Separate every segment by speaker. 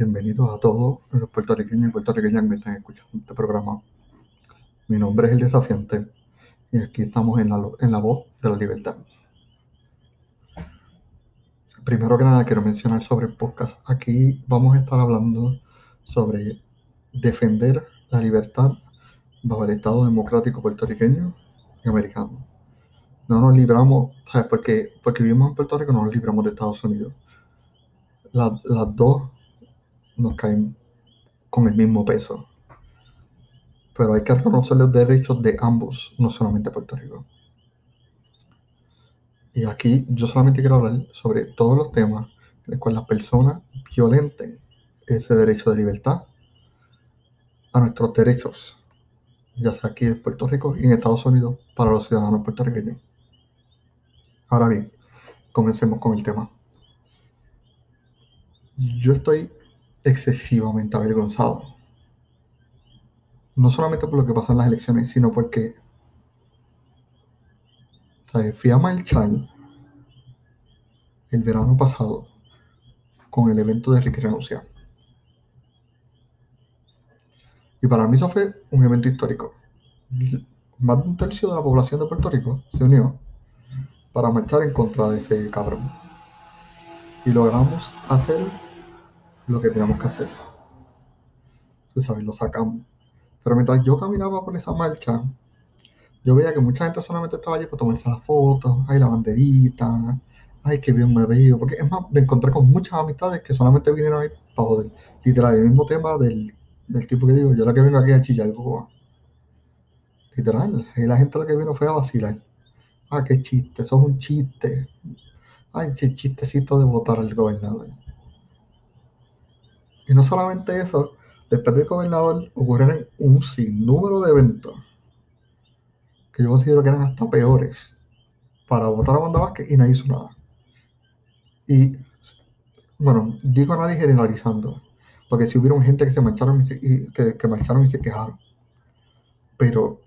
Speaker 1: Bienvenidos a todos los puertorriqueños y puertorriqueñas que me están escuchando este programa. Mi nombre es El Desafiante y aquí estamos en la, en la voz de la libertad. Primero que nada quiero mencionar sobre el podcast. Aquí vamos a estar hablando sobre defender la libertad bajo el Estado democrático puertorriqueño y americano. No nos libramos, ¿sabes? Porque, porque vivimos en Puerto Rico no nos libramos de Estados Unidos. las dos nos caen con el mismo peso. Pero hay que reconocer los derechos de ambos, no solamente Puerto Rico. Y aquí yo solamente quiero hablar sobre todos los temas en los cuales las personas violenten ese derecho de libertad a nuestros derechos, ya sea aquí en Puerto Rico y en Estados Unidos para los ciudadanos puertorriqueños. Ahora bien, comencemos con el tema. Yo estoy excesivamente avergonzado. No solamente por lo que pasó en las elecciones, sino porque ¿sabes? fui a marchar el verano pasado con el evento de Ricky Renuncia. Y para mí eso fue un evento histórico. Más de un tercio de la población de Puerto Rico se unió para marchar en contra de ese cabrón. Y logramos hacer lo que teníamos que hacer. Tú sabes, lo sacamos. Pero mientras yo caminaba por esa marcha, yo veía que mucha gente solamente estaba allí para tomarse las fotos, ay, la banderita, ay, qué bien me veo. Porque es más, me encontré con muchas amistades que solamente vinieron ahí para joder. Literal, el mismo tema del, tipo que digo, yo la que vengo aquí a chillar, Literal, y la gente lo que vino fue a vacilar. Ah, qué chiste, eso es un chiste. Ay, chistecito de votar al gobernador. Y no solamente eso, después del gobernador ocurrieron un sinnúmero de eventos que yo considero que eran hasta peores para votar a Wanda Vázquez y nadie hizo nada. Y bueno, digo nadie generalizando, porque si hubieron gente que se marcharon y, se, que, marcharon y se quejaron, pero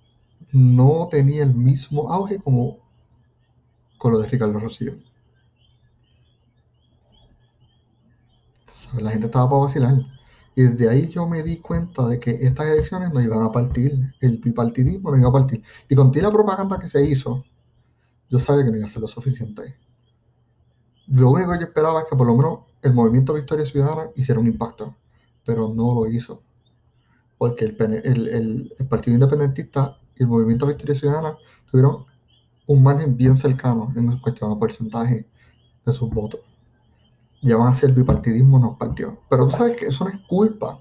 Speaker 1: no tenía el mismo auge como con lo de Ricardo Rosillo. La gente estaba para vacilar. Y desde ahí yo me di cuenta de que estas elecciones no iban a partir, el bipartidismo no iba a partir. Y con la propaganda que se hizo, yo sabía que no iba a ser lo suficiente. Lo único que yo esperaba es que por lo menos el movimiento Victoria Ciudadana hiciera un impacto, pero no lo hizo. Porque el, Partido Independentista y el movimiento Victoria Ciudadana tuvieron un margen bien cercano en cuestión de porcentaje de sus votos ya van a ser bipartidismo no partió. Pero tú sabes que eso no es culpa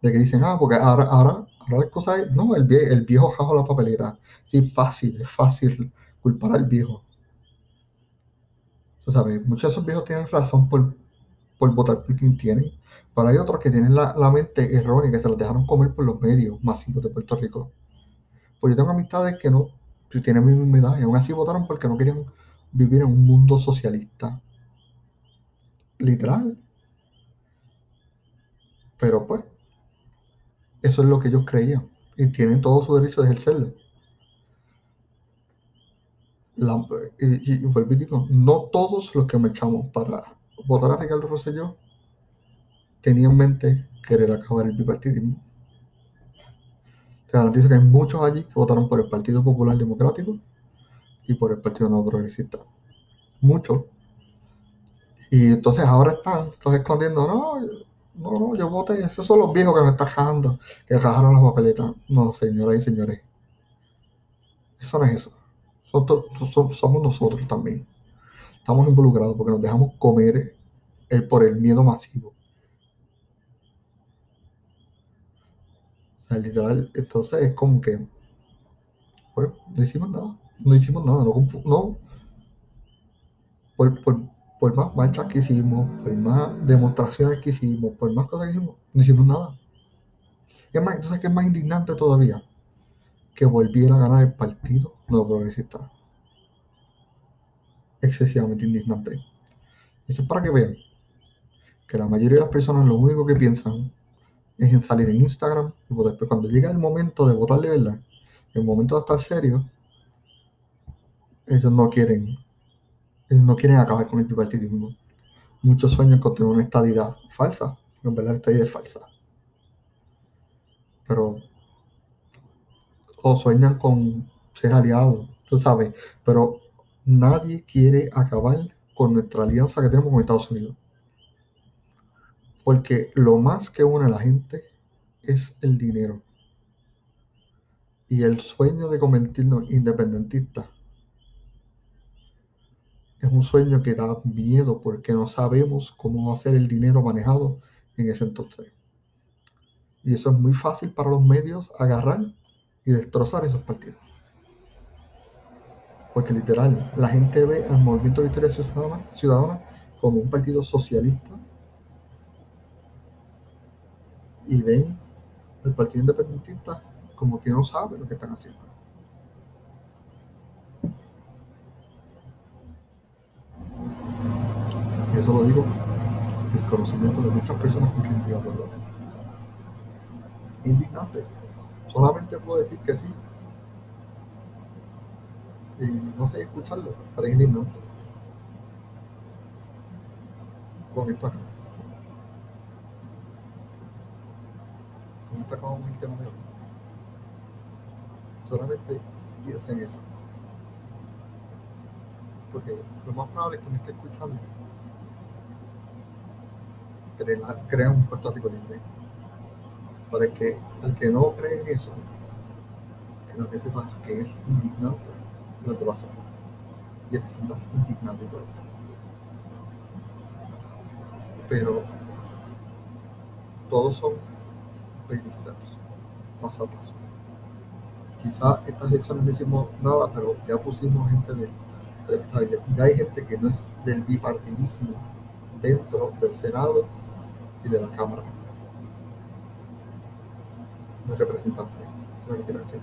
Speaker 1: de que dicen, ah, porque ahora, ahora, ahora la cosa es, no, el, el viejo jajo la papeleta. Sí, fácil, es fácil culpar al viejo. Tú sabes, muchos de esos viejos tienen razón por, por votar por quien tienen, pero hay otros que tienen la, la mente errónea, que se los dejaron comer por los medios masivos de Puerto Rico. Pues yo tengo amistades que no, tienen mi misma edad, y aún así votaron porque no querían vivir en un mundo socialista literal. Pero pues, eso es lo que ellos creían y tienen todo su derecho de ejercerlo. y, y, no todos los que me para votar a Ricardo Rosselló tenían en mente querer acabar el bipartidismo. Te garantizo que hay muchos allí que votaron por el Partido Popular Democrático y por el Partido Nuevo Progresista. Muchos y entonces ahora están escondiendo, no, no, no, yo voté, esos son los viejos que me están jajando, que jajaron las papeletas. No, señoras y señores, eso no es eso. somos nosotros también. Estamos involucrados porque nos dejamos comer el, por el miedo masivo. O sea, literal, entonces es como que, pues, no hicimos nada, no hicimos nada, no, no por, por más marchas que hicimos, por más demostraciones que hicimos, por más cosas que hicimos, no hicimos nada. Es más, entonces, ¿qué es más indignante todavía? Que volviera a ganar el partido nuevo progresista. Excesivamente indignante. Eso es para que vean que la mayoría de las personas lo único que piensan es en salir en Instagram y votar. Pero cuando llega el momento de votar de verdad, el momento de estar serio, ellos no quieren ellos no quieren acabar con el bipartidismo. Muchos sueñan con tener una estadidad falsa, en verdad esta idea es falsa. Pero o sueñan con ser aliados, tú sabes, pero nadie quiere acabar con nuestra alianza que tenemos con Estados Unidos. Porque lo más que une a la gente es el dinero. Y el sueño de convertirnos independentistas es un sueño que da miedo porque no sabemos cómo va a ser el dinero manejado en ese entonces. Y eso es muy fácil para los medios agarrar y destrozar esos partidos. Porque literal, la gente ve al Movimiento de Victoria Ciudadana, Ciudadana como un partido socialista y ven al Partido Independentista como que no sabe lo que están haciendo. Y eso lo digo del conocimiento de muchas personas con quien yo hablo. Indignante. Solamente puedo decir que sí. Y no sé escucharlo, pero es indignante. Con esto acá. Con esto acabamos el tema de hoy. Solamente piensen eso. Porque lo más probable es que me esté escuchando crea, crea un Puerto Rico libre. Para que el que no cree en eso, que lo que sepas que es indignante lo que pasó. Y te sientas indignado y todo. Pero todos son baby steps, paso a paso. Quizá estas elecciones no hicimos nada, pero ya pusimos gente de, ya hay gente que no es del bipartidismo dentro del Senado de la Cámara de Representantes. Eso es lo que decir.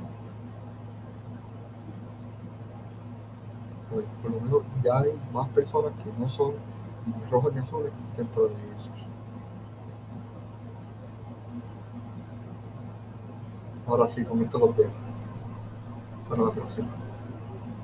Speaker 1: Por lo menos ya hay más personas que no son ni rojas ni azules dentro de esos. Ahora sí, con esto los dejo. Para la próxima.